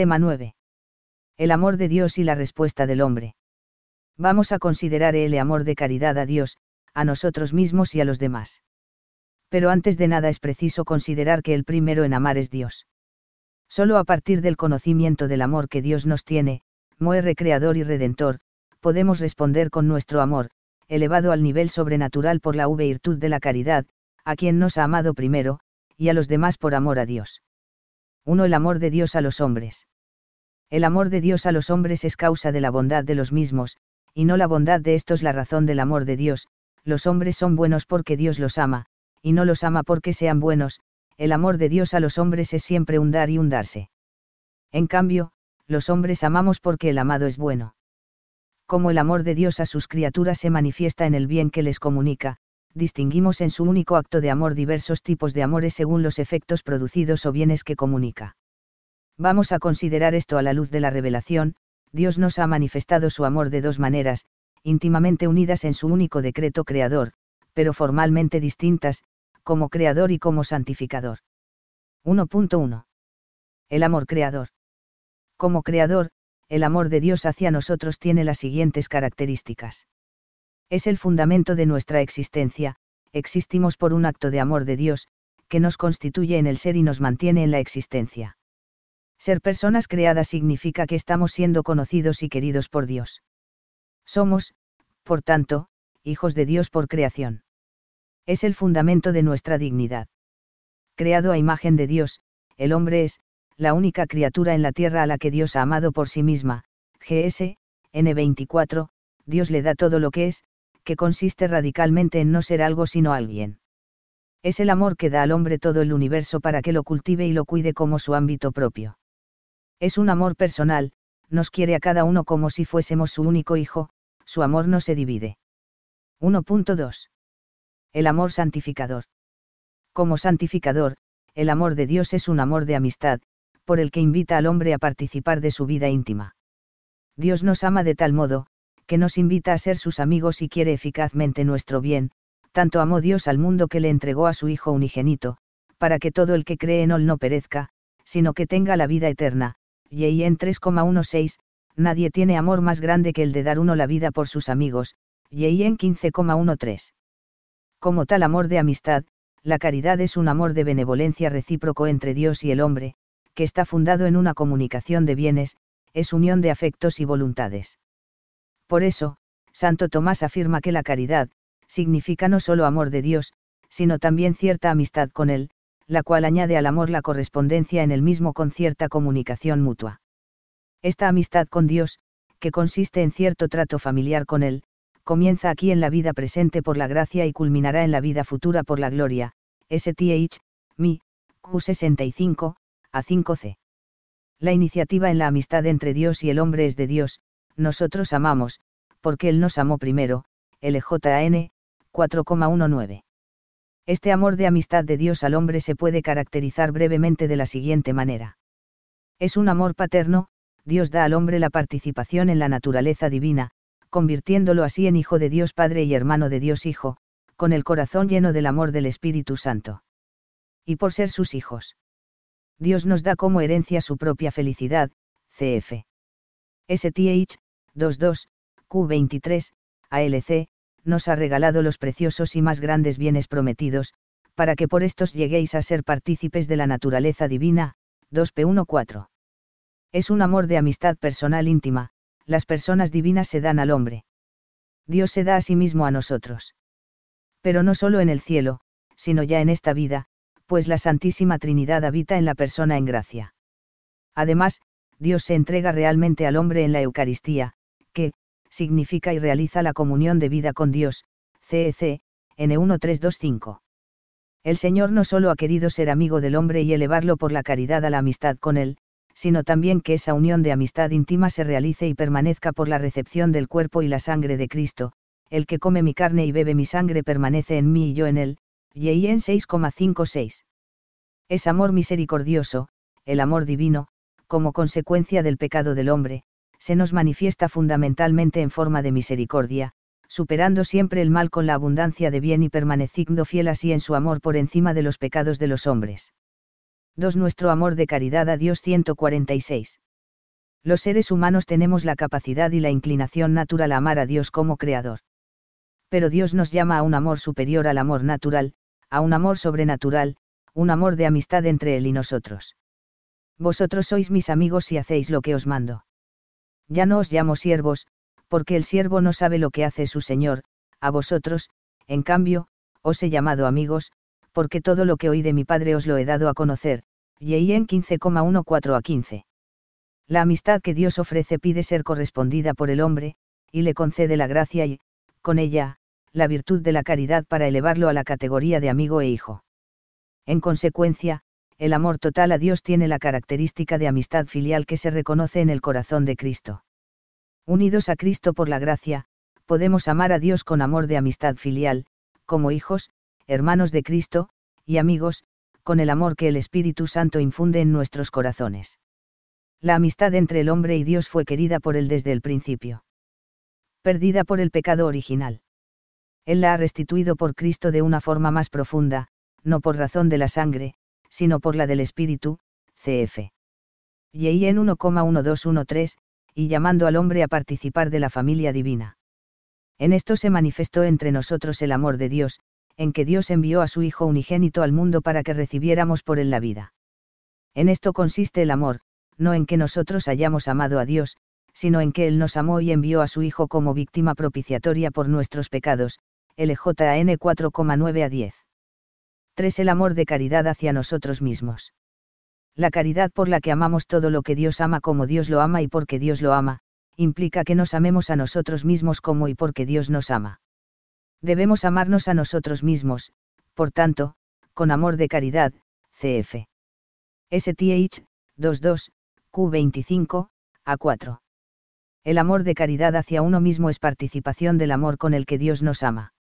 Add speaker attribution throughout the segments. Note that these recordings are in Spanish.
Speaker 1: Tema 9. El amor de Dios y la respuesta del hombre. Vamos a considerar el amor de caridad a Dios, a nosotros mismos y a los demás. Pero antes de nada es preciso considerar que el primero en amar es Dios. Solo a partir del conocimiento del amor que Dios nos tiene, Moe creador y redentor, podemos responder con nuestro amor, elevado al nivel sobrenatural por la virtud de la caridad, a quien nos ha amado primero, y a los demás por amor a Dios. 1. El amor de Dios a los hombres. El amor de Dios a los hombres es causa de la bondad de los mismos, y no la bondad de estos la razón del amor de Dios, los hombres son buenos porque Dios los ama, y no los ama porque sean buenos, el amor de Dios a los hombres es siempre un dar y un darse. En cambio, los hombres amamos porque el amado es bueno. Como el amor de Dios a sus criaturas se manifiesta en el bien que les comunica, distinguimos en su único acto de amor diversos tipos de amores según los efectos producidos o bienes que comunica. Vamos a considerar esto a la luz de la revelación, Dios nos ha manifestado su amor de dos maneras, íntimamente unidas en su único decreto creador, pero formalmente distintas, como creador y como santificador. 1.1. El amor creador. Como creador, el amor de Dios hacia nosotros tiene las siguientes características. Es el fundamento de nuestra existencia, existimos por un acto de amor de Dios, que nos constituye en el ser y nos mantiene en la existencia. Ser personas creadas significa que estamos siendo conocidos y queridos por Dios. Somos, por tanto, hijos de Dios por creación. Es el fundamento de nuestra dignidad. Creado a imagen de Dios, el hombre es, la única criatura en la tierra a la que Dios ha amado por sí misma, GS, N24, Dios le da todo lo que es, que consiste radicalmente en no ser algo sino alguien. Es el amor que da al hombre todo el universo para que lo cultive y lo cuide como su ámbito propio. Es un amor personal, nos quiere a cada uno como si fuésemos su único hijo, su amor no se divide. 1.2. El amor santificador. Como santificador, el amor de Dios es un amor de amistad, por el que invita al hombre a participar de su vida íntima. Dios nos ama de tal modo, que nos invita a ser sus amigos y quiere eficazmente nuestro bien, tanto amó Dios al mundo que le entregó a su Hijo unigénito, para que todo el que cree en él no perezca, sino que tenga la vida eterna. Y en 3,16, nadie tiene amor más grande que el de dar uno la vida por sus amigos, y en 15,13. Como tal amor de amistad, la caridad es un amor de benevolencia recíproco entre Dios y el hombre, que está fundado en una comunicación de bienes, es unión de afectos y voluntades. Por eso, Santo Tomás afirma que la caridad, significa no solo amor de Dios, sino también cierta amistad con Él, la cual añade al amor la correspondencia en el mismo con cierta comunicación mutua. Esta amistad con Dios, que consiste en cierto trato familiar con Él, comienza aquí en la vida presente por la gracia y culminará en la vida futura por la gloria. STH, mi, Q65, a 5c. La iniciativa en la amistad entre Dios y el hombre es de Dios, nosotros amamos, porque Él nos amó primero, LJN, 4,19. Este amor de amistad de Dios al hombre se puede caracterizar brevemente de la siguiente manera. Es un amor paterno, Dios da al hombre la participación en la naturaleza divina, convirtiéndolo así en hijo de Dios Padre y hermano de Dios Hijo, con el corazón lleno del amor del Espíritu Santo. Y por ser sus hijos. Dios nos da como herencia su propia felicidad, cf. STH, 22, Q23, ALC, nos ha regalado los preciosos y más grandes bienes prometidos, para que por estos lleguéis a ser partícipes de la naturaleza divina, 2P14. Es un amor de amistad personal íntima, las personas divinas se dan al hombre. Dios se da a sí mismo a nosotros. Pero no solo en el cielo, sino ya en esta vida, pues la Santísima Trinidad habita en la persona en gracia. Además, Dios se entrega realmente al hombre en la Eucaristía, que, significa y realiza la comunión de vida con Dios, CEC, N1325. El Señor no solo ha querido ser amigo del hombre y elevarlo por la caridad a la amistad con él, sino también que esa unión de amistad íntima se realice y permanezca por la recepción del cuerpo y la sangre de Cristo, el que come mi carne y bebe mi sangre permanece en mí y yo en él, y en 6,56. Es amor misericordioso, el amor divino, como consecuencia del pecado del hombre, se nos manifiesta fundamentalmente en forma de misericordia, superando siempre el mal con la abundancia de bien y permaneciendo fiel así en su amor por encima de los pecados de los hombres. 2. Nuestro amor de caridad a Dios 146. Los seres humanos tenemos la capacidad y la inclinación natural a amar a Dios como Creador. Pero Dios nos llama a un amor superior al amor natural, a un amor sobrenatural, un amor de amistad entre Él y nosotros. Vosotros sois mis amigos si hacéis lo que os mando. Ya no os llamo siervos, porque el siervo no sabe lo que hace su Señor, a vosotros, en cambio, os he llamado amigos, porque todo lo que oí de mi Padre os lo he dado a conocer, y en 15,14 a 15. La amistad que Dios ofrece pide ser correspondida por el hombre, y le concede la gracia y, con ella, la virtud de la caridad para elevarlo a la categoría de amigo e hijo. En consecuencia, el amor total a Dios tiene la característica de amistad filial que se reconoce en el corazón de Cristo. Unidos a Cristo por la gracia, podemos amar a Dios con amor de amistad filial, como hijos, hermanos de Cristo, y amigos, con el amor que el Espíritu Santo infunde en nuestros corazones. La amistad entre el hombre y Dios fue querida por él desde el principio. Perdida por el pecado original. Él la ha restituido por Cristo de una forma más profunda, no por razón de la sangre, sino por la del Espíritu, cf. Y en 1,1213, y llamando al hombre a participar de la familia divina. En esto se manifestó entre nosotros el amor de Dios, en que Dios envió a su Hijo unigénito al mundo para que recibiéramos por él la vida. En esto consiste el amor, no en que nosotros hayamos amado a Dios, sino en que Él nos amó y envió a su Hijo como víctima propiciatoria por nuestros pecados, LJN 4,9 a 10. 3. El amor de caridad hacia nosotros mismos. La caridad por la que amamos todo lo que Dios ama como Dios lo ama y porque Dios lo ama, implica que nos amemos a nosotros mismos como y porque Dios nos ama. Debemos amarnos a nosotros mismos, por tanto, con amor de caridad, cf. STH, 22, Q25, A4. El amor de caridad hacia uno mismo es participación del amor con el que Dios nos ama.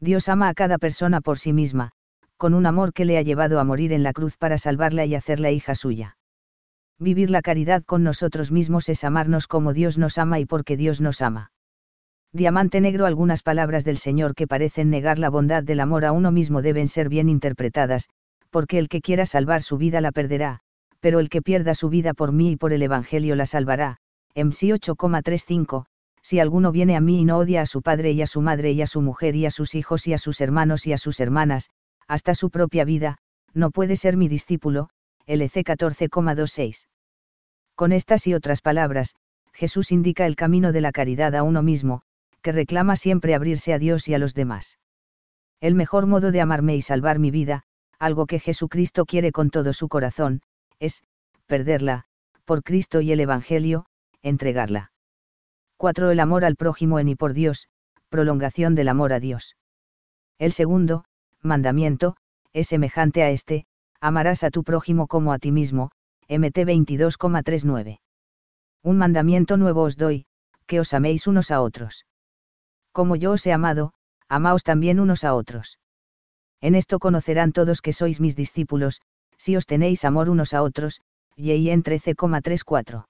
Speaker 1: Dios ama a cada persona por sí misma, con un amor que le ha llevado a morir en la cruz para salvarla y hacerla hija suya. Vivir la caridad con nosotros mismos es amarnos como Dios nos ama y porque Dios nos ama. Diamante negro Algunas palabras del Señor que parecen negar la bondad del amor a uno mismo deben ser bien interpretadas, porque el que quiera salvar su vida la perderá, pero el que pierda su vida por mí y por el Evangelio la salvará. MC 8,35, si alguno viene a mí y no odia a su padre y a su madre y a su mujer y a sus hijos y a sus hermanos y a sus hermanas, hasta su propia vida, no puede ser mi discípulo, LC 14,26. Con estas y otras palabras, Jesús indica el camino de la caridad a uno mismo, que reclama siempre abrirse a Dios y a los demás. El mejor modo de amarme y salvar mi vida, algo que Jesucristo quiere con todo su corazón, es, perderla, por Cristo y el Evangelio, entregarla. 4. El amor al prójimo en y por Dios, prolongación del amor a Dios. El segundo, mandamiento, es semejante a este, amarás a tu prójimo como a ti mismo, MT 22,39. Un mandamiento nuevo os doy, que os améis unos a otros. Como yo os he amado, amaos también unos a otros. En esto conocerán todos que sois mis discípulos, si os tenéis amor unos a otros, en 13,34.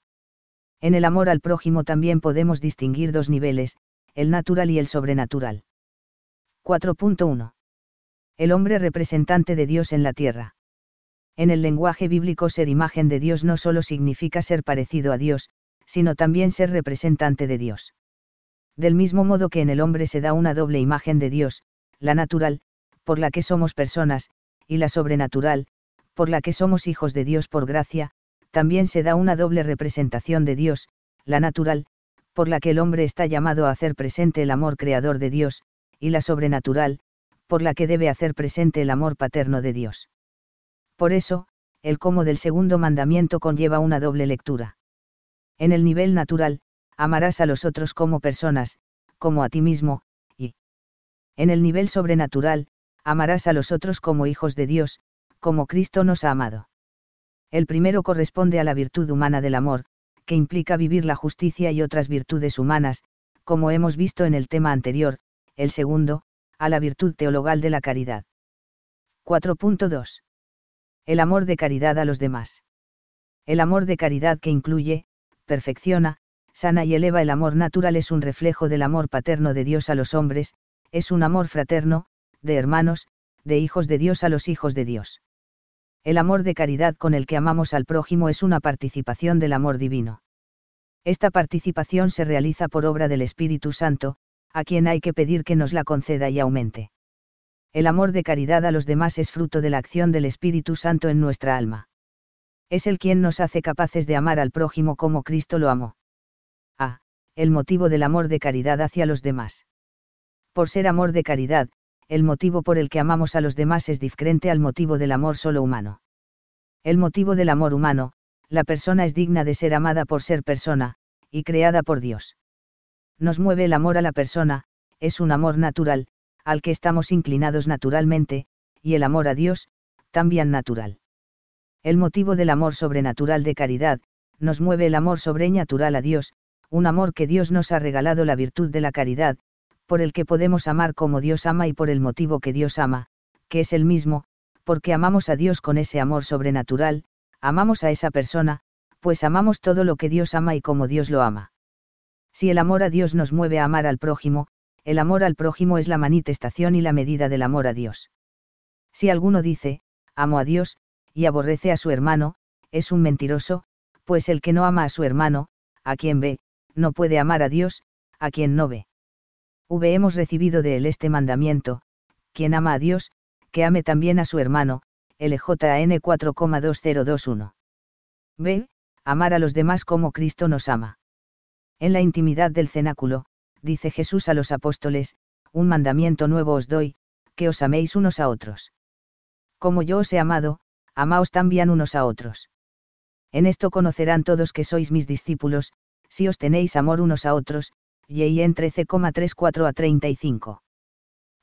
Speaker 1: En el amor al prójimo también podemos distinguir dos niveles, el natural y el sobrenatural. 4.1 el hombre representante de Dios en la tierra. En el lenguaje bíblico ser imagen de Dios no solo significa ser parecido a Dios, sino también ser representante de Dios. Del mismo modo que en el hombre se da una doble imagen de Dios, la natural, por la que somos personas, y la sobrenatural, por la que somos hijos de Dios por gracia, también se da una doble representación de Dios, la natural, por la que el hombre está llamado a hacer presente el amor creador de Dios, y la sobrenatural, por la que debe hacer presente el amor paterno de Dios. Por eso, el cómo del segundo mandamiento conlleva una doble lectura. En el nivel natural, amarás a los otros como personas, como a ti mismo, y en el nivel sobrenatural, amarás a los otros como hijos de Dios, como Cristo nos ha amado. El primero corresponde a la virtud humana del amor, que implica vivir la justicia y otras virtudes humanas, como hemos visto en el tema anterior, el segundo, a la virtud teologal de la caridad. 4.2. El amor de caridad a los demás. El amor de caridad que incluye, perfecciona, sana y eleva el amor natural es un reflejo del amor paterno de Dios a los hombres, es un amor fraterno, de hermanos, de hijos de Dios a los hijos de Dios. El amor de caridad con el que amamos al prójimo es una participación del amor divino. Esta participación se realiza por obra del Espíritu Santo, a quien hay que pedir que nos la conceda y aumente. El amor de caridad a los demás es fruto de la acción del Espíritu Santo en nuestra alma. Es el quien nos hace capaces de amar al prójimo como Cristo lo amó. A. El motivo del amor de caridad hacia los demás. Por ser amor de caridad, el motivo por el que amamos a los demás es diferente al motivo del amor solo humano. El motivo del amor humano, la persona es digna de ser amada por ser persona, y creada por Dios. Nos mueve el amor a la persona, es un amor natural, al que estamos inclinados naturalmente, y el amor a Dios, también natural. El motivo del amor sobrenatural de caridad, nos mueve el amor sobrenatural a Dios, un amor que Dios nos ha regalado la virtud de la caridad, por el que podemos amar como Dios ama y por el motivo que Dios ama, que es el mismo, porque amamos a Dios con ese amor sobrenatural, amamos a esa persona, pues amamos todo lo que Dios ama y como Dios lo ama. Si el amor a Dios nos mueve a amar al prójimo, el amor al prójimo es la manifestación y la medida del amor a Dios. Si alguno dice, amo a Dios, y aborrece a su hermano, es un mentiroso, pues el que no ama a su hermano, a quien ve, no puede amar a Dios, a quien no ve. V hemos recibido de él este mandamiento, quien ama a Dios, que ame también a su hermano, LJN 4,2021. B. Amar a los demás como Cristo nos ama. En la intimidad del cenáculo, dice Jesús a los apóstoles, un mandamiento nuevo os doy, que os améis unos a otros. Como yo os he amado, amaos también unos a otros. En esto conocerán todos que sois mis discípulos, si os tenéis amor unos a otros, en 13,34 a 35.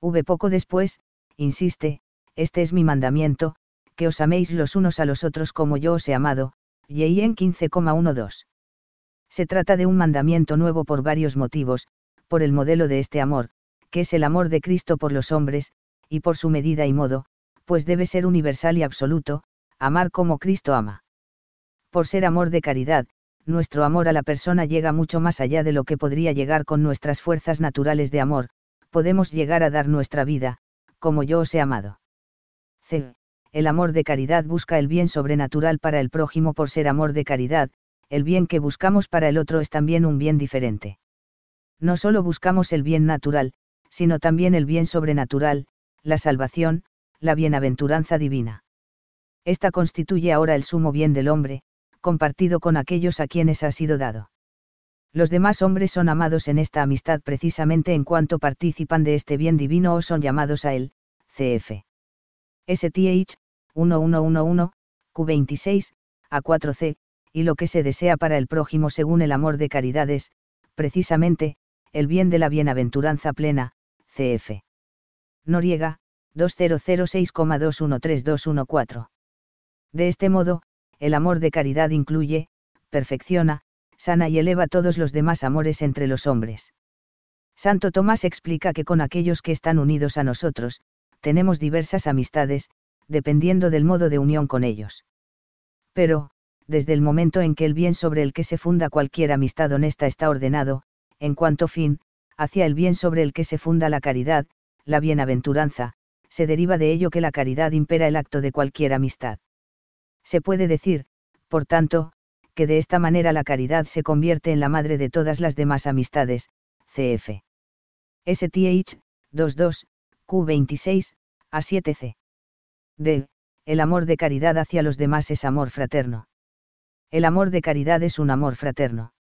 Speaker 1: V poco después, insiste, este es mi mandamiento, que os améis los unos a los otros como yo os he amado, en 15,12. Se trata de un mandamiento nuevo por varios motivos, por el modelo de este amor, que es el amor de Cristo por los hombres, y por su medida y modo, pues debe ser universal y absoluto, amar como Cristo ama. Por ser amor de caridad, nuestro amor a la persona llega mucho más allá de lo que podría llegar con nuestras fuerzas naturales de amor, podemos llegar a dar nuestra vida, como yo os he amado. C. El amor de caridad busca el bien sobrenatural para el prójimo por ser amor de caridad, el bien que buscamos para el otro es también un bien diferente. No solo buscamos el bien natural, sino también el bien sobrenatural, la salvación, la bienaventuranza divina. Esta constituye ahora el sumo bien del hombre, compartido con aquellos a quienes ha sido dado. Los demás hombres son amados en esta amistad precisamente en cuanto participan de este bien divino o son llamados a él, cf. STH, 1111, Q26, A4C, y lo que se desea para el prójimo según el amor de caridad es, precisamente, el bien de la bienaventuranza plena, cf. Noriega, 2006,213214. De este modo, el amor de caridad incluye, perfecciona, sana y eleva todos los demás amores entre los hombres. Santo Tomás explica que con aquellos que están unidos a nosotros, tenemos diversas amistades, dependiendo del modo de unión con ellos. Pero, desde el momento en que el bien sobre el que se funda cualquier amistad honesta está ordenado, en cuanto fin, hacia el bien sobre el que se funda la caridad, la bienaventuranza, se deriva de ello que la caridad impera el acto de cualquier amistad. Se puede decir, por tanto, que de esta manera la caridad se convierte en la madre de todas las demás amistades, cf. STH, 22, Q26, A7C. D. El amor de caridad hacia los demás es amor fraterno. El amor de caridad es un amor fraterno.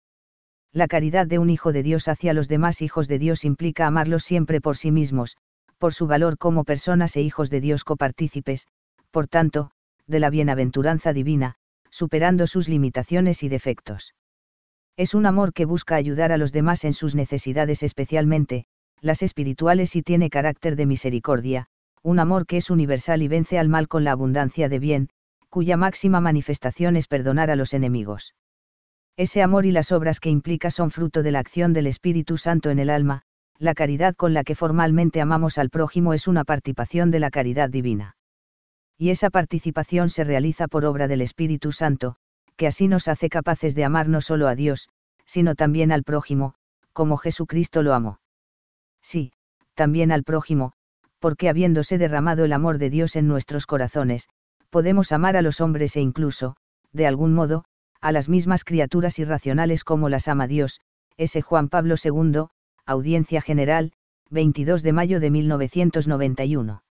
Speaker 1: La caridad de un hijo de Dios hacia los demás hijos de Dios implica amarlos siempre por sí mismos, por su valor como personas e hijos de Dios copartícipes, por tanto, de la bienaventuranza divina, superando sus limitaciones y defectos. Es un amor que busca ayudar a los demás en sus necesidades especialmente, las espirituales y tiene carácter de misericordia, un amor que es universal y vence al mal con la abundancia de bien, cuya máxima manifestación es perdonar a los enemigos. Ese amor y las obras que implica son fruto de la acción del Espíritu Santo en el alma, la caridad con la que formalmente amamos al prójimo es una participación de la caridad divina y esa participación se realiza por obra del Espíritu Santo, que así nos hace capaces de amar no solo a Dios, sino también al prójimo, como Jesucristo lo amó. Sí, también al prójimo, porque habiéndose derramado el amor de Dios en nuestros corazones, podemos amar a los hombres e incluso, de algún modo, a las mismas criaturas irracionales como las ama Dios, S. Juan Pablo II, Audiencia General, 22 de mayo de 1991.